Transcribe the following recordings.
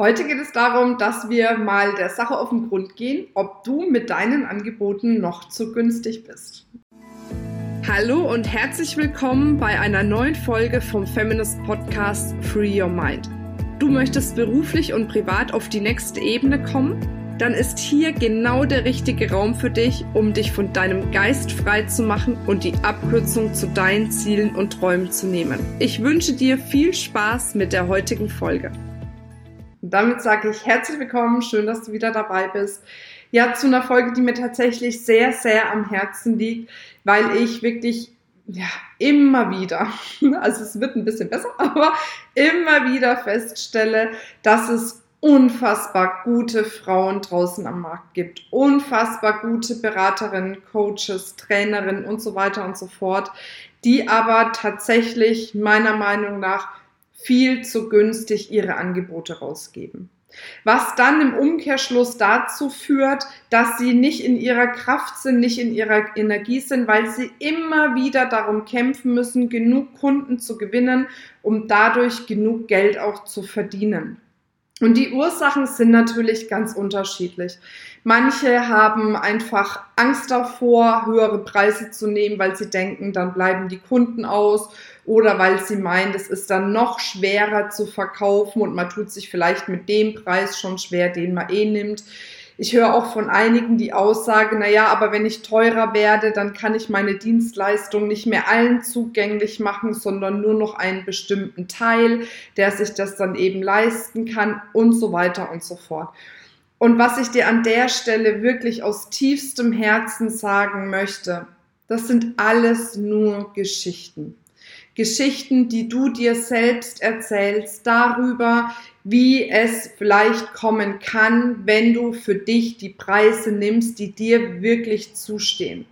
Heute geht es darum, dass wir mal der Sache auf den Grund gehen, ob du mit deinen Angeboten noch zu günstig bist. Hallo und herzlich willkommen bei einer neuen Folge vom Feminist Podcast Free Your Mind. Du möchtest beruflich und privat auf die nächste Ebene kommen? Dann ist hier genau der richtige Raum für dich, um dich von deinem Geist frei zu machen und die Abkürzung zu deinen Zielen und Träumen zu nehmen. Ich wünsche dir viel Spaß mit der heutigen Folge. Damit sage ich herzlich willkommen, schön, dass du wieder dabei bist. Ja, zu einer Folge, die mir tatsächlich sehr, sehr am Herzen liegt, weil ich wirklich ja, immer wieder, also es wird ein bisschen besser, aber immer wieder feststelle, dass es unfassbar gute Frauen draußen am Markt gibt, unfassbar gute Beraterinnen, Coaches, Trainerinnen und so weiter und so fort, die aber tatsächlich meiner Meinung nach viel zu günstig ihre Angebote rausgeben. Was dann im Umkehrschluss dazu führt, dass sie nicht in ihrer Kraft sind, nicht in ihrer Energie sind, weil sie immer wieder darum kämpfen müssen, genug Kunden zu gewinnen, um dadurch genug Geld auch zu verdienen. Und die Ursachen sind natürlich ganz unterschiedlich. Manche haben einfach Angst davor, höhere Preise zu nehmen, weil sie denken, dann bleiben die Kunden aus oder weil sie meinen, es ist dann noch schwerer zu verkaufen und man tut sich vielleicht mit dem Preis schon schwer, den man eh nimmt. Ich höre auch von einigen die Aussage, na ja, aber wenn ich teurer werde, dann kann ich meine Dienstleistung nicht mehr allen zugänglich machen, sondern nur noch einen bestimmten Teil, der sich das dann eben leisten kann und so weiter und so fort. Und was ich dir an der Stelle wirklich aus tiefstem Herzen sagen möchte, das sind alles nur Geschichten. Geschichten, die du dir selbst erzählst darüber, wie es vielleicht kommen kann, wenn du für dich die Preise nimmst, die dir wirklich zustehen.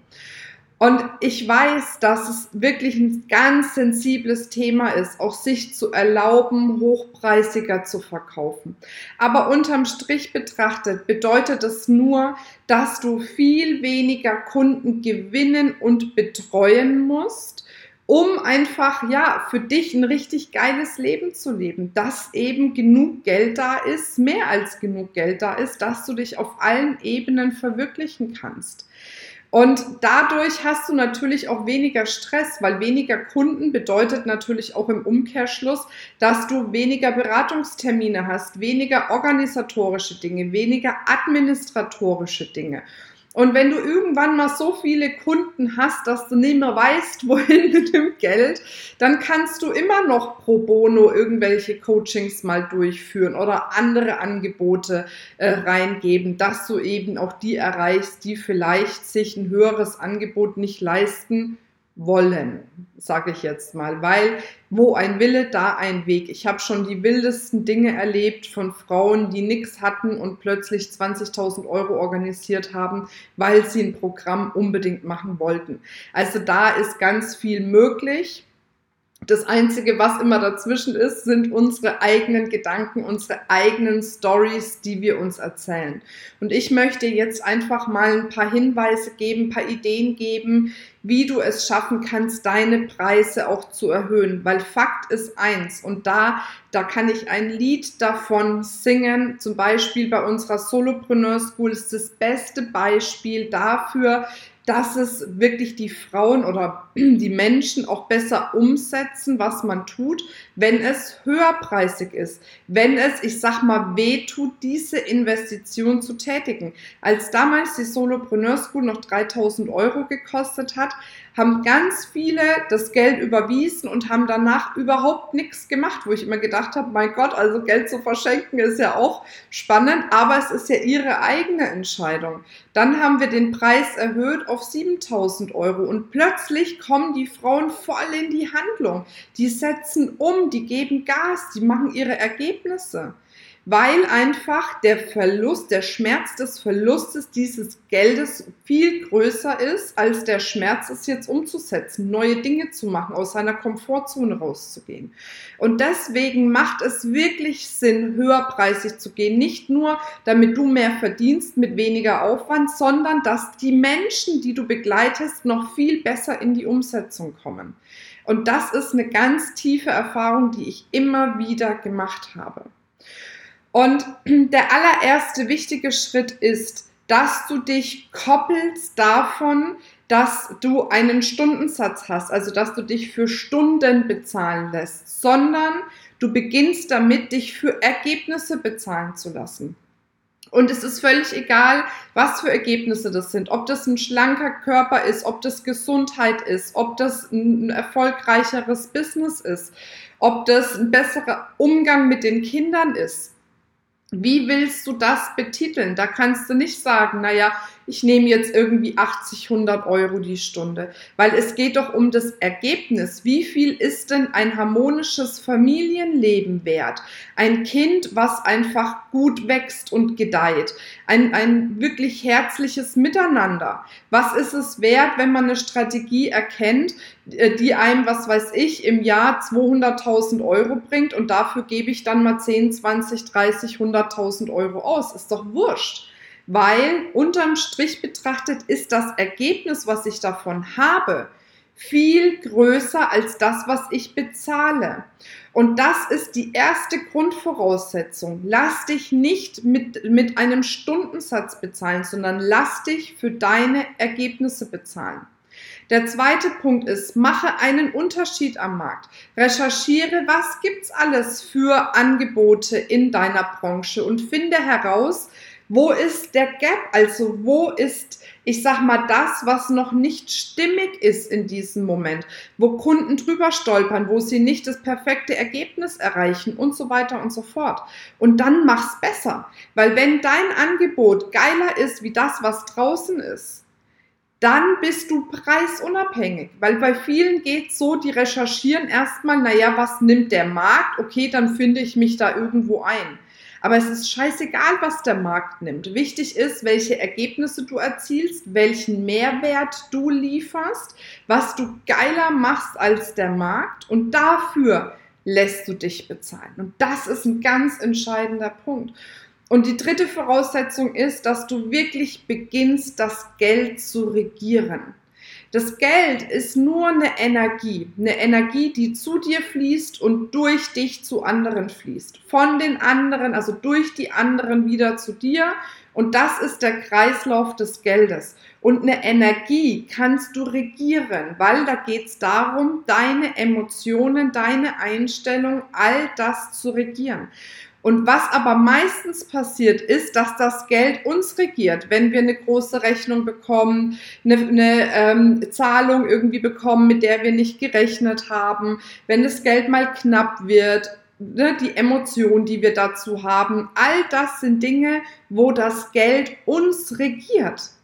Und ich weiß, dass es wirklich ein ganz sensibles Thema ist, auch sich zu erlauben, hochpreisiger zu verkaufen. Aber unterm Strich betrachtet bedeutet es nur, dass du viel weniger Kunden gewinnen und betreuen musst, um einfach, ja, für dich ein richtig geiles Leben zu leben, dass eben genug Geld da ist, mehr als genug Geld da ist, dass du dich auf allen Ebenen verwirklichen kannst. Und dadurch hast du natürlich auch weniger Stress, weil weniger Kunden bedeutet natürlich auch im Umkehrschluss, dass du weniger Beratungstermine hast, weniger organisatorische Dinge, weniger administratorische Dinge. Und wenn du irgendwann mal so viele Kunden hast, dass du nicht mehr weißt, wohin mit dem Geld, dann kannst du immer noch pro bono irgendwelche Coachings mal durchführen oder andere Angebote äh, reingeben, dass du eben auch die erreichst, die vielleicht sich ein höheres Angebot nicht leisten wollen, sage ich jetzt mal, weil wo ein Wille, da ein Weg. Ich habe schon die wildesten Dinge erlebt von Frauen, die nichts hatten und plötzlich 20.000 Euro organisiert haben, weil sie ein Programm unbedingt machen wollten. Also da ist ganz viel möglich. Das Einzige, was immer dazwischen ist, sind unsere eigenen Gedanken, unsere eigenen Stories, die wir uns erzählen. Und ich möchte jetzt einfach mal ein paar Hinweise geben, ein paar Ideen geben, wie du es schaffen kannst, deine Preise auch zu erhöhen. Weil Fakt ist eins und da, da kann ich ein Lied davon singen. Zum Beispiel bei unserer Solopreneur School ist das beste Beispiel dafür, dass es wirklich die Frauen oder die Menschen auch besser umsetzen, was man tut, wenn es höherpreisig ist, wenn es, ich sag mal, weh tut, diese Investition zu tätigen. Als damals die Solopreneur School noch 3000 Euro gekostet hat, haben ganz viele das Geld überwiesen und haben danach überhaupt nichts gemacht, wo ich immer gedacht habe, mein Gott, also Geld zu verschenken ist ja auch spannend, aber es ist ja ihre eigene Entscheidung. Dann haben wir den Preis erhöht auf 7000 Euro und plötzlich kommen die Frauen voll in die Handlung. Die setzen um, die geben Gas, die machen ihre Ergebnisse weil einfach der Verlust, der Schmerz des Verlustes dieses Geldes viel größer ist, als der Schmerz, es jetzt umzusetzen, neue Dinge zu machen, aus seiner Komfortzone rauszugehen. Und deswegen macht es wirklich Sinn, höherpreisig zu gehen. Nicht nur, damit du mehr verdienst mit weniger Aufwand, sondern dass die Menschen, die du begleitest, noch viel besser in die Umsetzung kommen. Und das ist eine ganz tiefe Erfahrung, die ich immer wieder gemacht habe. Und der allererste wichtige Schritt ist, dass du dich koppelst davon, dass du einen Stundensatz hast, also dass du dich für Stunden bezahlen lässt, sondern du beginnst damit, dich für Ergebnisse bezahlen zu lassen. Und es ist völlig egal, was für Ergebnisse das sind. Ob das ein schlanker Körper ist, ob das Gesundheit ist, ob das ein erfolgreicheres Business ist, ob das ein besserer Umgang mit den Kindern ist. Wie willst du das betiteln? Da kannst du nicht sagen, naja, ich nehme jetzt irgendwie 80, 100 Euro die Stunde, weil es geht doch um das Ergebnis. Wie viel ist denn ein harmonisches Familienleben wert? Ein Kind, was einfach gut wächst und gedeiht. Ein, ein wirklich herzliches Miteinander. Was ist es wert, wenn man eine Strategie erkennt, äh, die einem, was weiß ich, im Jahr 200.000 Euro bringt und dafür gebe ich dann mal 10, 20, 30, 100.000 Euro aus? Ist doch wurscht weil unterm Strich betrachtet ist das Ergebnis, was ich davon habe, viel größer als das, was ich bezahle. Und das ist die erste Grundvoraussetzung. Lass dich nicht mit, mit einem Stundensatz bezahlen, sondern lass dich für deine Ergebnisse bezahlen. Der zweite Punkt ist, mache einen Unterschied am Markt. Recherchiere, was gibt's alles für Angebote in deiner Branche und finde heraus, wo ist der Gap? Also wo ist, ich sag mal, das, was noch nicht stimmig ist in diesem Moment, wo Kunden drüber stolpern, wo sie nicht das perfekte Ergebnis erreichen und so weiter und so fort. Und dann mach's besser, weil wenn dein Angebot geiler ist wie das, was draußen ist, dann bist du preisunabhängig, weil bei vielen geht so, die recherchieren erstmal, naja, was nimmt der Markt? Okay, dann finde ich mich da irgendwo ein. Aber es ist scheißegal, was der Markt nimmt. Wichtig ist, welche Ergebnisse du erzielst, welchen Mehrwert du lieferst, was du geiler machst als der Markt und dafür lässt du dich bezahlen. Und das ist ein ganz entscheidender Punkt. Und die dritte Voraussetzung ist, dass du wirklich beginnst, das Geld zu regieren. Das Geld ist nur eine Energie, eine Energie, die zu dir fließt und durch dich zu anderen fließt. Von den anderen, also durch die anderen wieder zu dir. Und das ist der Kreislauf des Geldes. Und eine Energie kannst du regieren, weil da geht es darum, deine Emotionen, deine Einstellung, all das zu regieren. Und was aber meistens passiert, ist, dass das Geld uns regiert. Wenn wir eine große Rechnung bekommen, eine, eine ähm, Zahlung irgendwie bekommen, mit der wir nicht gerechnet haben, wenn das Geld mal knapp wird, ne, die Emotionen, die wir dazu haben, all das sind Dinge, wo das Geld uns regiert.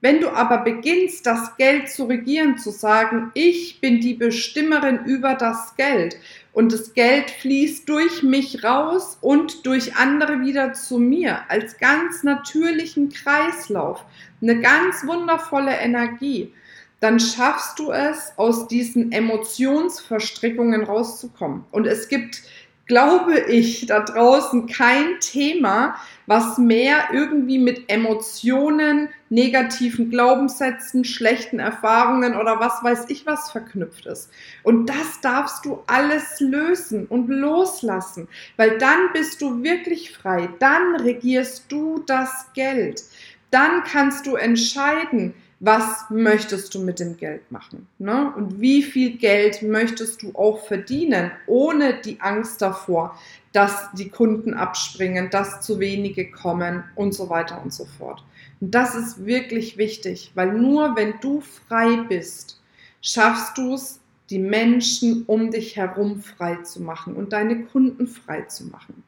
Wenn du aber beginnst, das Geld zu regieren, zu sagen, ich bin die Bestimmerin über das Geld und das Geld fließt durch mich raus und durch andere wieder zu mir als ganz natürlichen Kreislauf, eine ganz wundervolle Energie, dann schaffst du es, aus diesen Emotionsverstrickungen rauszukommen. Und es gibt glaube ich, da draußen kein Thema, was mehr irgendwie mit Emotionen, negativen Glaubenssätzen, schlechten Erfahrungen oder was weiß ich was verknüpft ist. Und das darfst du alles lösen und loslassen, weil dann bist du wirklich frei. Dann regierst du das Geld. Dann kannst du entscheiden, was möchtest du mit dem Geld machen? Ne? Und wie viel Geld möchtest du auch verdienen, ohne die Angst davor, dass die Kunden abspringen, dass zu wenige kommen und so weiter und so fort. Und das ist wirklich wichtig, weil nur wenn du frei bist, schaffst du es, die Menschen um dich herum frei zu machen und deine Kunden frei zu machen.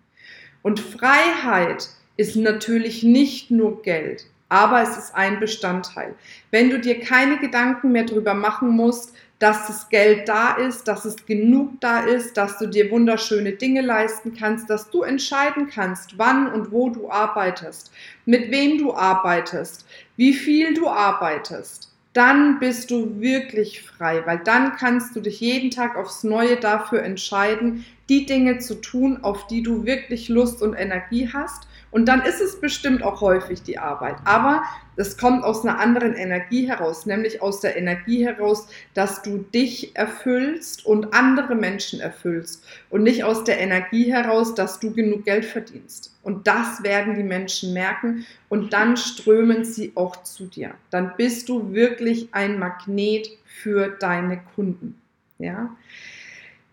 Und Freiheit ist natürlich nicht nur Geld aber es ist ein Bestandteil. Wenn du dir keine Gedanken mehr darüber machen musst, dass das Geld da ist, dass es genug da ist, dass du dir wunderschöne Dinge leisten kannst, dass du entscheiden kannst, wann und wo du arbeitest, mit wem du arbeitest, wie viel du arbeitest, dann bist du wirklich frei, weil dann kannst du dich jeden Tag aufs Neue dafür entscheiden, die Dinge zu tun, auf die du wirklich Lust und Energie hast. Und dann ist es bestimmt auch häufig die Arbeit. Aber es kommt aus einer anderen Energie heraus, nämlich aus der Energie heraus, dass du dich erfüllst und andere Menschen erfüllst. Und nicht aus der Energie heraus, dass du genug Geld verdienst. Und das werden die Menschen merken und dann strömen sie auch zu dir. Dann bist du wirklich ein Magnet für deine Kunden. Ja.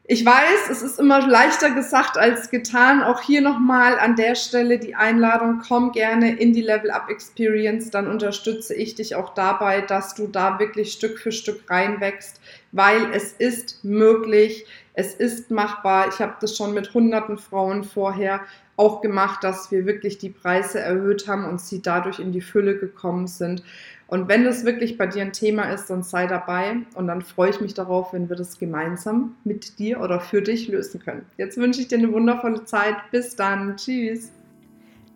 Ich weiß, es ist immer leichter gesagt als getan. Auch hier nochmal an der Stelle die Einladung, komm gerne in die Level Up Experience, dann unterstütze ich dich auch dabei, dass du da wirklich Stück für Stück reinwächst, weil es ist möglich, es ist machbar. Ich habe das schon mit hunderten Frauen vorher auch gemacht, dass wir wirklich die Preise erhöht haben und sie dadurch in die Fülle gekommen sind. Und wenn das wirklich bei dir ein Thema ist, dann sei dabei und dann freue ich mich darauf, wenn wir das gemeinsam mit dir oder für dich lösen können. Jetzt wünsche ich dir eine wundervolle Zeit. Bis dann. Tschüss.